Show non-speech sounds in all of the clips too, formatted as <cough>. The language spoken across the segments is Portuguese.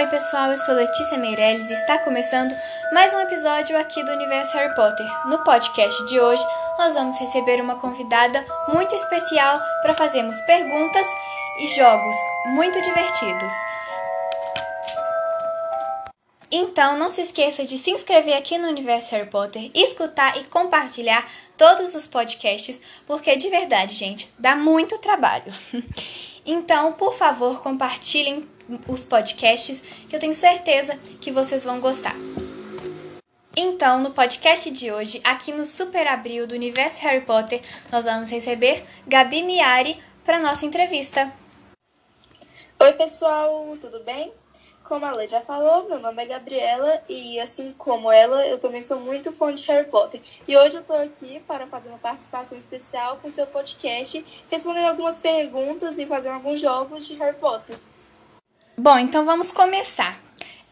Oi, pessoal, eu sou Letícia Meirelles e está começando mais um episódio aqui do Universo Harry Potter. No podcast de hoje, nós vamos receber uma convidada muito especial para fazermos perguntas e jogos muito divertidos. Então, não se esqueça de se inscrever aqui no Universo Harry Potter, escutar e compartilhar todos os podcasts, porque de verdade, gente, dá muito trabalho. <laughs> Então, por favor, compartilhem os podcasts, que eu tenho certeza que vocês vão gostar. Então, no podcast de hoje, aqui no Super Abril do Universo Harry Potter, nós vamos receber Gabi Miari para nossa entrevista. Oi, pessoal, tudo bem? Como a Lei já falou, meu nome é Gabriela e, assim como ela, eu também sou muito fã de Harry Potter. E hoje eu tô aqui para fazer uma participação especial com seu podcast, respondendo algumas perguntas e fazendo alguns jogos de Harry Potter. Bom, então vamos começar.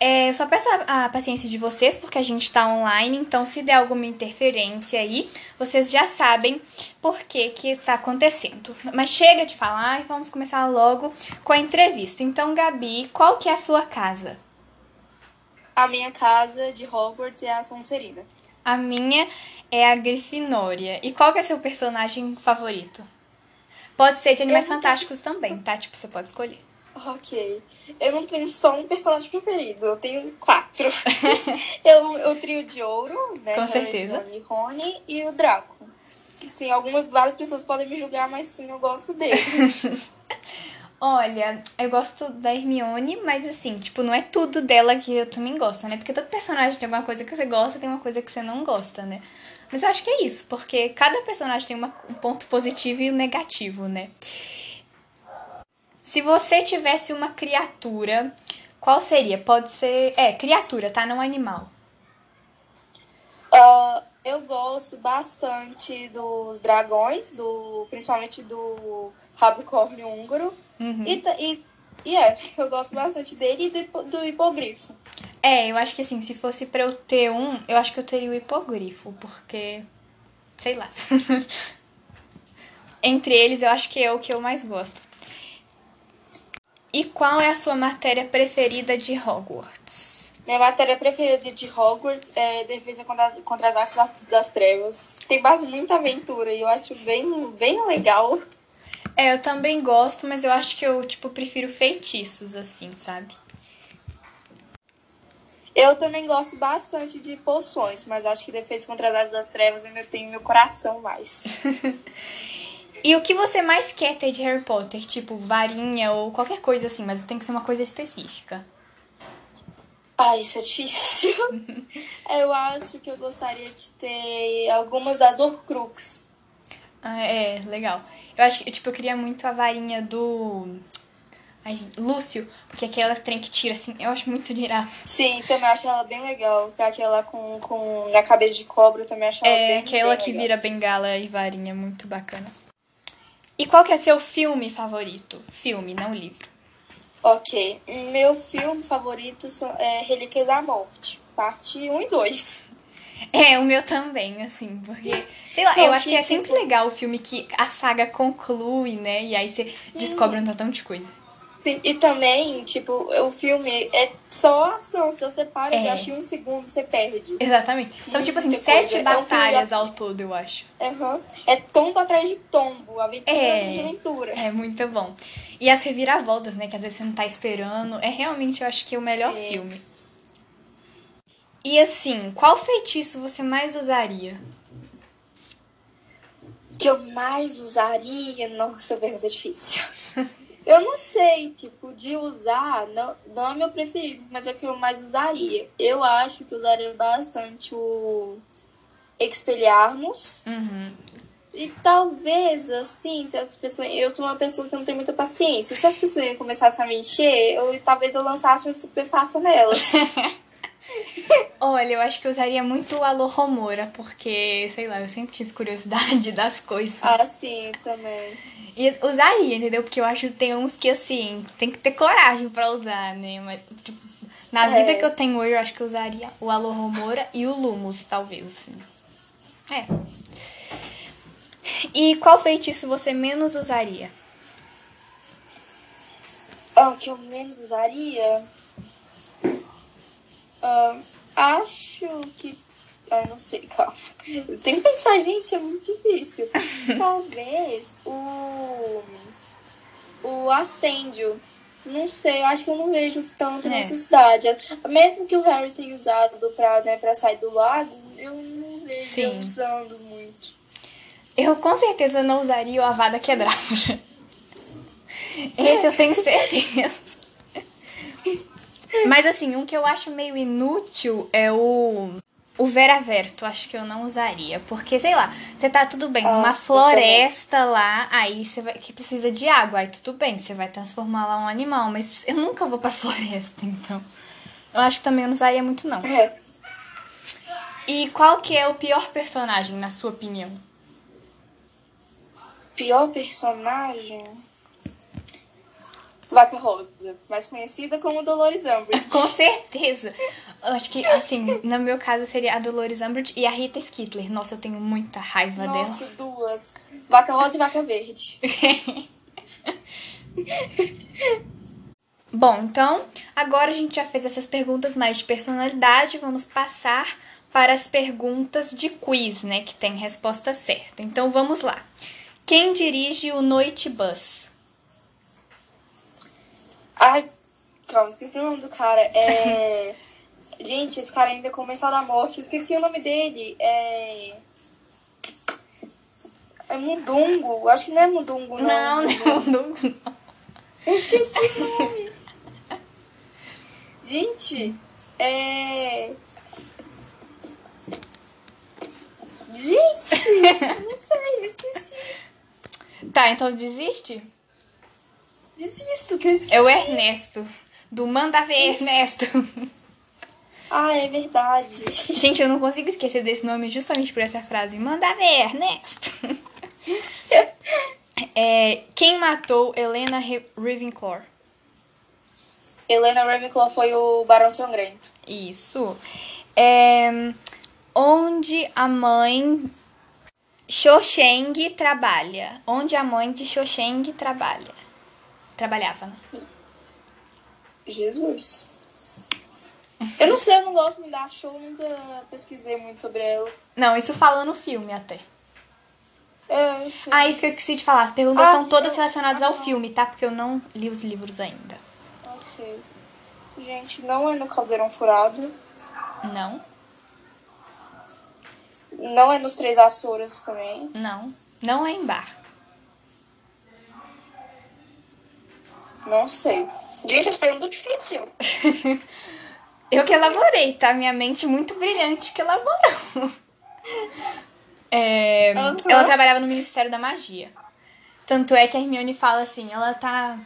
É, eu só peço a, a, paciência de vocês, porque a gente está online, então se der alguma interferência aí, vocês já sabem por que, que está acontecendo. Mas chega de falar e vamos começar logo com a entrevista. Então, Gabi, qual que é a sua casa? A minha casa de Hogwarts é a Sonserina. A minha é a Grifinória. E qual que é seu personagem favorito? Pode ser de Animais Fantásticos também, tá? Tipo, você pode escolher. Ok. Eu não tenho só um personagem preferido, eu tenho quatro. <laughs> eu, o trio de ouro, né? Com certeza. O Rony e o Draco. Sim, algumas, várias pessoas podem me julgar, mas sim, eu gosto dele. <laughs> Olha, eu gosto da Hermione, mas assim, tipo, não é tudo dela que eu também gosto, né? Porque todo personagem tem alguma coisa que você gosta, tem uma coisa que você não gosta, né? Mas eu acho que é isso, porque cada personagem tem uma, um ponto positivo e um negativo, né? Se você tivesse uma criatura, qual seria? Pode ser. É, criatura, tá? Não animal. Uh, eu gosto bastante dos dragões, do principalmente do rabicórnio húngaro. Uhum. E, e, e é, <laughs> eu gosto bastante dele e do, do hipogrifo. É, eu acho que assim, se fosse pra eu ter um, eu acho que eu teria o hipogrifo, porque. Sei lá. <laughs> Entre eles, eu acho que é o que eu mais gosto. E qual é a sua matéria preferida de Hogwarts? Minha matéria preferida de Hogwarts é Defesa contra, contra as Artes das Trevas. Tem base muita aventura e eu acho bem, bem legal. É, eu também gosto, mas eu acho que eu, tipo, prefiro feitiços, assim, sabe? Eu também gosto bastante de poções, mas acho que Defesa contra as Artes das Trevas ainda tem meu coração mais. <laughs> E o que você mais quer ter de Harry Potter? Tipo, varinha ou qualquer coisa assim, mas tem que ser uma coisa específica. Ah, isso é difícil. <laughs> eu acho que eu gostaria de ter algumas das Horcrux. Ah, é, legal. Eu acho que, tipo, eu queria muito a varinha do. Ai, gente, Lúcio, porque aquela trem que tira, assim, eu acho muito irado. Sim, também acho ela bem legal. Aquela com, com na cabeça de cobra, eu também acho ela é, bem É, aquela bem que legal. vira bengala e varinha, muito bacana. E qual que é seu filme favorito? Filme, não livro. Ok. Meu filme favorito é Relíquias da Morte, parte 1 e 2. <laughs> É, o meu também, assim, porque, sei lá, eu acho que, que é sempre tipo... legal o filme que a saga conclui, né? E aí você descobre um tantão de coisa. Sim, e também, tipo, o filme é só ação. Se você para é. de assistir um segundo, você perde. Exatamente. São, tipo assim, sete coisa. batalhas é um ao todo, eu acho. Uhum. É tombo atrás de tombo, aventura é. de aventura. É muito bom. E as reviravoltas, né, que às vezes você não tá esperando. É realmente, eu acho que, o melhor é. filme. E assim, qual feitiço você mais usaria? Que eu mais usaria? Nossa, pergunta difícil. <laughs> Eu não sei, tipo, de usar, não, não é meu preferido, mas é o que eu mais usaria. Eu acho que usaria bastante o Expelharmos. Uhum. E talvez, assim, se as pessoas. Eu sou uma pessoa que não tem muita paciência. Se as pessoas começassem a me encher, eu, talvez eu lançasse uma estupefaça nelas. <laughs> <laughs> Olha, eu acho que eu usaria muito o Alô Romora, porque, sei lá, eu sempre tive curiosidade <laughs> das coisas. Ah, sim, também. E usaria, entendeu? Porque eu acho que tem uns que, assim, tem que ter coragem pra usar, né? Mas, tipo, na é. vida que eu tenho hoje, eu acho que eu usaria o Alô Romora e o Lumos, talvez, assim. É. E qual feitiço você menos usaria? Ah, o que eu menos usaria? Acho que. Ah, não sei, <laughs> calma. Eu tenho que pensar, gente, é muito difícil. <laughs> Talvez o. O Ascendio. Não sei, acho que eu não vejo tanta é. necessidade. Mesmo que o Harry tenha usado pra, né, pra sair do lago, eu não vejo Sim. usando muito. Eu com certeza não usaria o Avada Kedavra. <laughs> Esse eu tenho certeza. Mas assim, um que eu acho meio inútil é o. O Veraverto, acho que eu não usaria. Porque, sei lá, você tá tudo bem, numa ah, floresta lá, aí você vai. que precisa de água, aí tudo bem, você vai transformar lá um animal. Mas eu nunca vou pra <laughs> floresta, então. Eu acho que também eu não usaria muito, não. É. E qual que é o pior personagem, na sua opinião? Pior personagem? Vaca Rosa, mais conhecida como Dolores Umbridge. <laughs> Com certeza. Eu acho que, assim, no meu caso seria a Dolores Umbridge e a Rita Skeeter. Nossa, eu tenho muita raiva Nossa, dela. Nossa, duas. Vaca Rosa e Vaca Verde. <laughs> Bom, então, agora a gente já fez essas perguntas mais de personalidade, vamos passar para as perguntas de quiz, né, que tem resposta certa. Então, vamos lá. Quem dirige o Noite Bus? Ai, calma, esqueci o nome do cara. É. <laughs> Gente, esse cara ainda começou da morte. Esqueci o nome dele. É. É Mundungo. Acho que não é Mundungo, não. Não, não é Mundungo, não. Eu esqueci o nome. Gente, é. Gente, <laughs> não sei, esqueci. Tá, então desiste? Desisto, que eu esqueci. É o Ernesto. Do Manda Ver Ernesto. <laughs> Ah, é verdade. <laughs> Gente, eu não consigo esquecer desse nome justamente por essa frase. Manda ver, Ernesto. <laughs> é, quem matou Helena Ravenclaw? Helena Ravenclaw foi o Barão Sangrento. Isso. É, onde a mãe Xoxeng trabalha? Onde a mãe de Xoxeng trabalha? Trabalhava, né? Jesus. Eu não sei, eu não gosto muito da show, nunca pesquisei muito sobre ela. Não, isso fala no filme até. É, enfim. Ah, isso que eu esqueci de falar. As perguntas ah, são todas relacionadas ao filme, tá? Porque eu não li os livros ainda. Ok. Gente, não é no Caldeirão Furado. Não. Não é nos Três Açores também. Não. Não é em bar. Não sei. Gente, essa pergunta é difícil. <laughs> eu que elaborei, tá? Minha mente muito brilhante que elaborou. É, uhum. Ela trabalhava no Ministério da Magia. Tanto é que a Hermione fala assim, ela tá.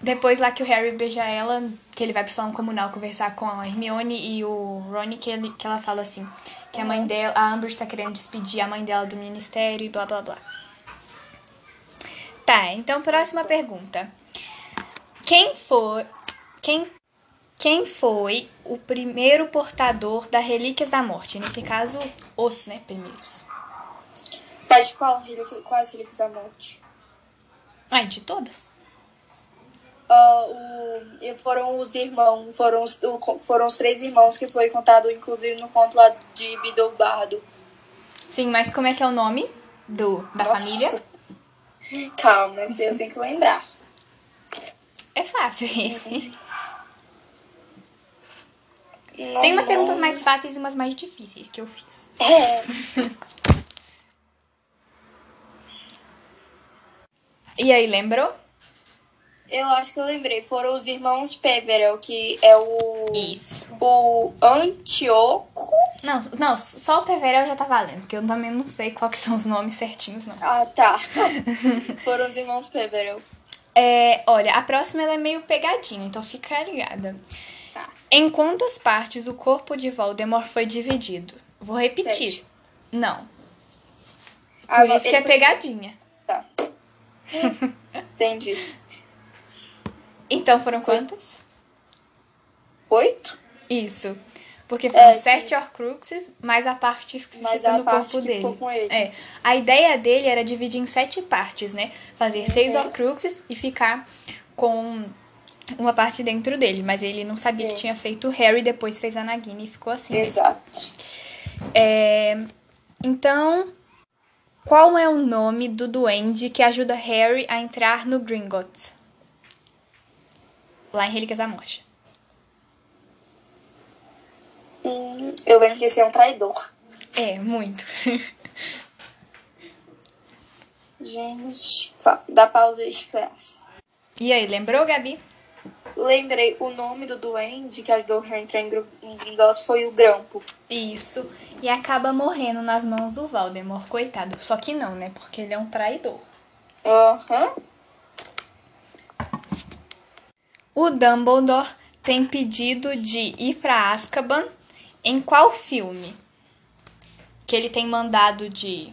Depois lá que o Harry beija ela, que ele vai pro salão comunal conversar com a Hermione e o Ron, que, ele, que ela fala assim, que a mãe dela, a Amber tá querendo despedir a mãe dela do ministério e blá blá blá. Tá, então próxima pergunta. Quem foi, quem, quem foi o primeiro portador da Relíquias da Morte? Nesse caso, os, né, primeiros. Mas de qual quais Relíquias da Morte? Ah, de todas. Uh, o, foram os irmãos, foram os, foram os três irmãos que foi contado, inclusive, no conto lá de Bidobardo. Sim, mas como é que é o nome do, da Nossa. família? Calma, esse eu tenho que lembrar. É fácil esse. Não, Tem umas não. perguntas mais fáceis e umas mais difíceis que eu fiz. É. e aí, lembrou? Eu acho que eu lembrei. Foram os irmãos Peverell, que é o. Isso. O Antioco. Não, não, só o Peverell já tá valendo, porque eu também não sei quais são os nomes certinhos, não. Ah, tá. <laughs> Foram os irmãos Peverell. É, olha, a próxima ela é meio pegadinha, então fica ligada. Tá. Em quantas partes o corpo de Voldemort foi dividido? Vou repetir. Sete. Não. Ah, Por isso que é pegadinha. Tá. <laughs> Entendi. Então foram foi. quantas? Oito? Isso. Porque foram é, sete que... Horcruxes, mais a parte que fica no corpo dele. É. A ideia dele era dividir em sete partes, né? Fazer uhum. seis Horcruxes e ficar com uma parte dentro dele, mas ele não sabia Sim. que tinha feito o Harry, depois fez a Nagini e ficou assim. Exato. É, então, qual é o nome do duende que ajuda Harry a entrar no Gringotts? Lá em Relíquias da Morte. Hum, eu lembro que esse é um traidor. É, muito. <laughs> Gente, dá pausa aí, classe. E aí, lembrou, Gabi? Lembrei, o nome do duende que ajudou o entrar em, Gringotts foi o Grampo. Isso. E acaba morrendo nas mãos do Voldemort, coitado. Só que não, né? Porque ele é um traidor. Aham. O Dumbledore tem pedido de ir pra Azkaban em qual filme? Que ele tem mandado de,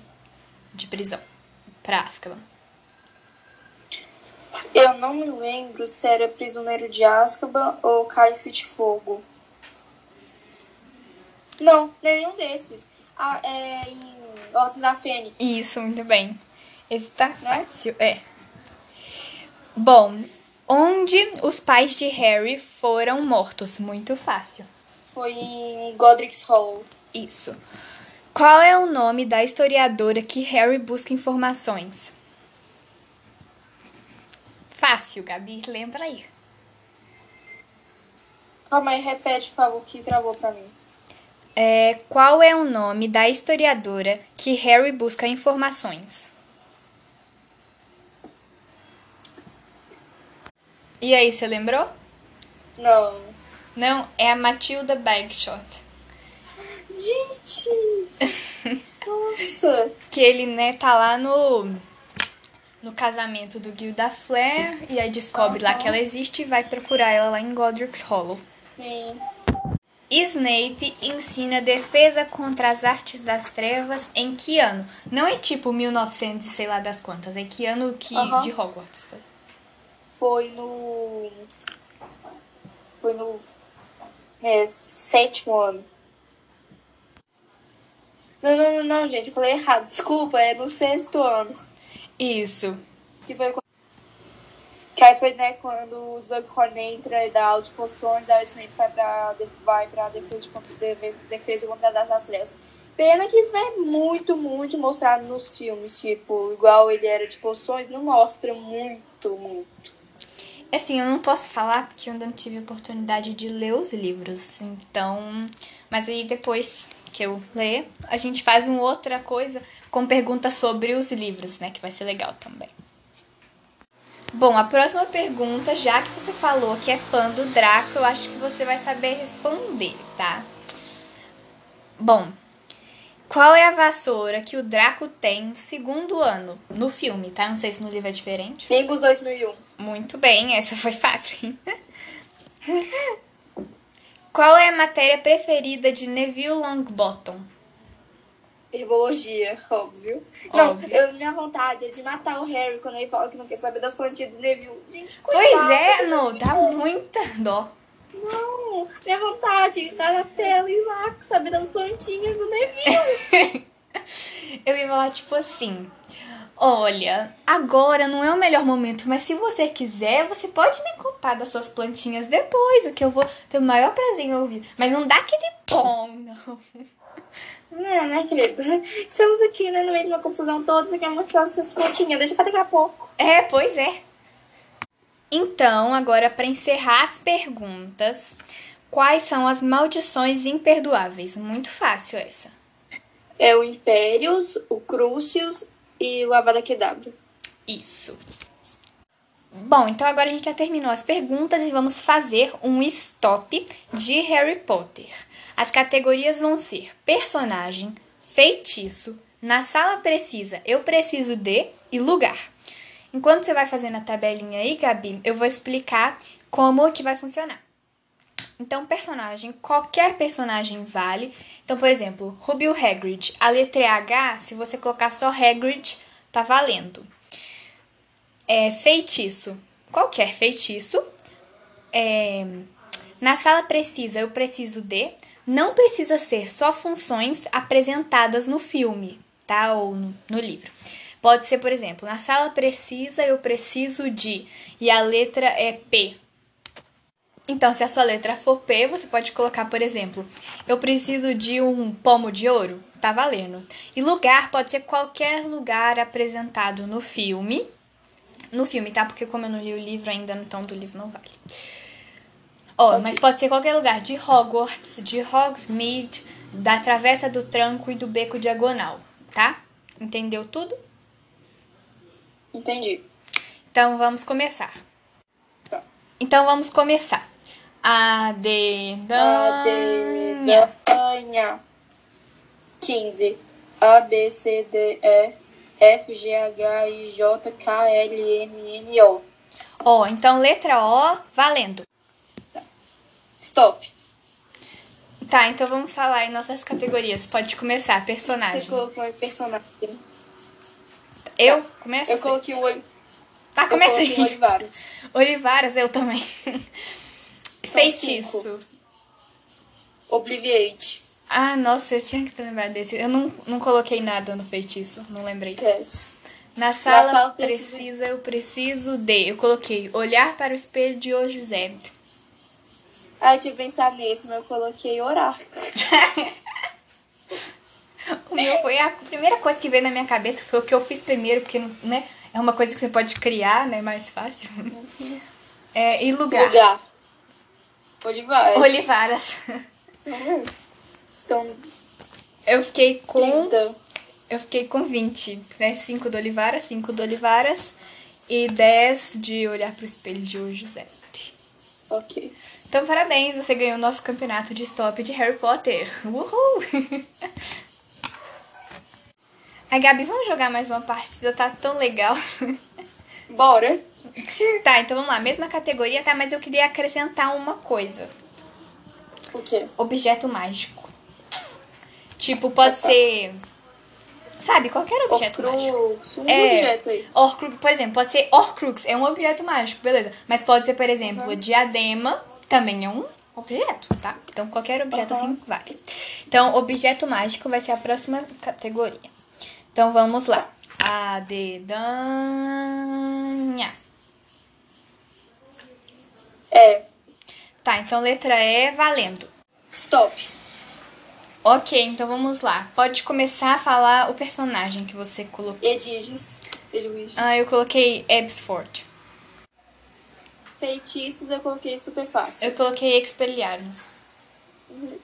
de prisão pra Azkaban. Eu não me lembro se era Prisioneiro de Azkaban ou Cálice de Fogo. Não, nenhum desses. Ah, é em Ordem da Fênix. Isso, muito bem. Esse tá Né? fácil, é. Bom, onde os pais de Harry foram mortos? Muito fácil. Foi em Godric's Hollow. Isso. Qual é o nome da historiadora que Harry busca informações? Fácil, Gabi, lembra aí. Calma aí, repete, por favor, que travou pra mim. É, qual é o nome da historiadora que Harry busca informações? E aí, você lembrou? Não. Não, é a Matilda Bagshot. Gente! <laughs> Nossa! Que ele, né, tá lá no, no casamento do Gilda Flare e aí descobre lá que ela existe e vai procurar ela lá em Godric's Hollow. Sim. Snape ensina defesa contra as artes das trevas em que ano? Não é tipo 1900 e sei lá das quantas, é que ano que Aham. de Hogwarts. tá? Foi no. Foi no. É, sétimo ano. Não, não, não, não, gente, eu falei errado. Desculpa, é no sexto ano. Isso. Que foi quando. Que aí foi, né, quando o Slughorn entra e dá aula de poções, aí o Snape vai pra, vai pra defesa, de, contra- de- defesa contra as trevas. Pena que isso não é muito, muito mostrado nos filmes, tipo, igual ele era de poções, não mostra muito, muito. Assim, eu não posso falar porque eu ainda não tive oportunidade de ler os livros. Então. Mas aí depois que eu ler, a gente faz uma outra coisa com perguntas sobre os livros, né? Que vai ser legal também. Bom, a próxima pergunta, já que você falou que é fã do Draco, eu acho que você vai saber responder, tá? Bom, qual é a vassoura que o Draco tem no segundo ano? No filme, tá? Não sei se no livro é diferente. Nimbus 2001. Muito bem, essa foi fácil. <laughs> Qual é a matéria preferida de Neville Longbottom? Herbologia, óbvio. Não, Óbvio. eu, minha vontade é de matar o Harry quando ele fala que não quer saber das plantinhas do Neville. Gente, Pois coitado. é, não, dá muita dó. Não, minha vontade é entrar na tela e lá saber das plantinhas do Neville. <laughs> Eu ia falar tipo assim: Olha, agora não é o melhor momento, mas se você quiser, você pode me contar das suas plantinhas depois, o que eu vou ter o maior prazer em ouvir. Mas não dá aquele pom, não. Não, né, querido? Estamos aqui, né, no meio de uma confusão toda. Você quer mostrar suas plantinhas? Deixa pra daqui a pouco. É, pois é. Então, agora para encerrar as perguntas, quais são as maldições imperdoáveis? Muito fácil essa. É o Impérios, o Crucius e o Avada Kedavra. Isso. Bom, então agora a gente já terminou as perguntas e vamos fazer um stop de Harry Potter. As categorias vão ser personagem, feitiço, na sala precisa, eu preciso de e lugar. Enquanto você vai fazendo a tabelinha aí, Gabi, eu vou explicar como que vai funcionar. Então, personagem, qualquer personagem vale. Então, por exemplo, Rubio Hagrid, a letra H, se você colocar só Hagrid, tá valendo. É, feitiço, qualquer feitiço. É, na sala precisa, eu preciso de. Não precisa ser só funções apresentadas no filme, tá? Ou no, no livro. Pode ser, por exemplo, na sala precisa, eu preciso de. E a letra é P. Então, se a sua letra for P, você pode colocar, por exemplo, eu preciso de um pomo de ouro. Tá valendo. E lugar pode ser qualquer lugar apresentado no filme. No filme, tá? Porque como eu não li o livro ainda, então do livro não vale. Ó, oh, mas pode ser qualquer lugar. De Hogwarts, de Hogsmeade, da Travessa do Tranco e do Beco Diagonal, tá? Entendeu tudo? Entendi. Então vamos começar. Tá. Então vamos começar. A de Danha. A 15. A, B, C, D, E, F, G, H, I, J, K, L, M, N, O. Ó, então letra O, valendo. Tá. Stop. Tá, então vamos falar em nossas categorias. Pode começar, personagem. Você colocou personagem. Eu? Tá. Começo? Eu coloquei o olho. Tá, comecei. Eu Olivares. <laughs> Olivares, eu também. Feitiço. Cinco. Obliviate. Ah, nossa, eu tinha que ter lembrado desse. Eu não, não coloquei nada no feitiço, não lembrei. Yes. Na sala, Na sala precisa... precisa, eu preciso de. Eu coloquei olhar para o espelho de hoje, Zé. Ah, eu tive que pensar nesse, mas eu coloquei orar. <laughs> meu foi a primeira coisa que veio na minha cabeça, foi o que eu fiz primeiro, porque né, é uma coisa que você pode criar, né? Mais fácil. É, e lugar. Lugar. Olivares. Olivaras. Então, eu fiquei com. 30. Eu fiquei com 20, né? 5 do Olivaras, 5 do Olivaras e 10 de olhar pro espelho de hoje, Zé. Ok. Então, parabéns, você ganhou o nosso campeonato de stop de Harry Potter. Uhul! <laughs> Ai, Gabi, vamos jogar mais uma partida, tá tão legal. <laughs> Bora! Tá, então vamos lá, mesma categoria, tá? Mas eu queria acrescentar uma coisa. O quê? Objeto mágico. Tipo, pode ser. Sabe, qualquer objeto Horcrux, mágico. Um é, objeto aí. Horcrux, por exemplo, pode ser Horcrux, é um objeto mágico, beleza. Mas pode ser, por exemplo, uhum. diadema, também é um objeto, tá? Então qualquer objeto uhum. assim vale. Então, objeto mágico vai ser a próxima categoria. Então vamos lá. A dedanha. É. Tá, então letra E valendo. Stop. Ok, então vamos lá. Pode começar a falar o personagem que você colocou. Ediges. Ah, eu coloquei Ebsford. Feitiços, eu coloquei Estupefácil. Eu coloquei Expelliarmus. Uhum.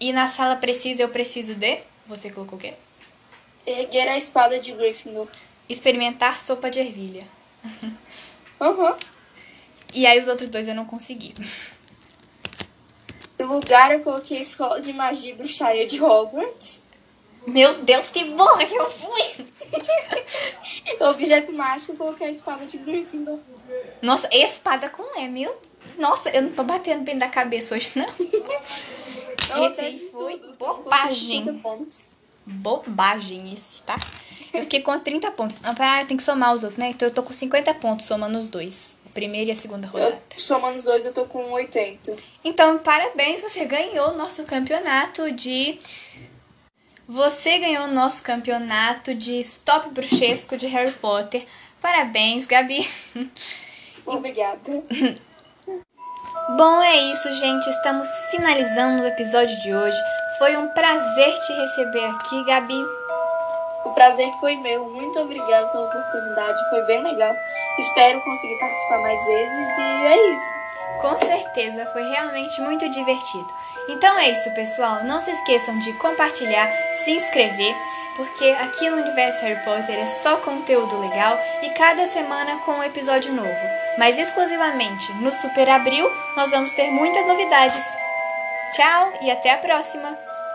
E na sala precisa, eu preciso de... Você colocou o quê? Erguer a espada de Gryffindor. Experimentar sopa de ervilha. <laughs> Uhum. E aí os outros dois eu não consegui. No lugar eu coloquei Escola de Magia e Bruxaria de Hogwarts. Meu Deus, que burra que eu fui! <laughs> objeto mágico eu coloquei a espada de Gryffindor. Nossa, espada com E, meu? Nossa, eu não tô batendo bem da cabeça hoje, não. <laughs> esse foi tudo. bobagem. Bobagem esse, tá? Eu fiquei com 30 pontos. Não, ah, tem que somar os outros, né? Então eu tô com 50 pontos somando os dois primeira e a segunda rodada. Eu, somando os dois, eu tô com 80. Então, parabéns, você ganhou o nosso campeonato de. Você ganhou o nosso campeonato de Stop Bruxesco de Harry Potter. Parabéns, Gabi. Obrigada. <laughs> Bom, é isso, gente. Estamos finalizando o episódio de hoje. Foi um prazer te receber aqui, Gabi. O prazer foi meu. Muito obrigada pela oportunidade. Foi bem legal. Espero conseguir participar mais vezes e é isso. Com certeza, foi realmente muito divertido. Então é isso, pessoal. Não se esqueçam de compartilhar, se inscrever, porque aqui no Universo Harry Potter é só conteúdo legal e cada semana com um episódio novo. Mas exclusivamente no Super Abril nós vamos ter muitas novidades. Tchau e até a próxima!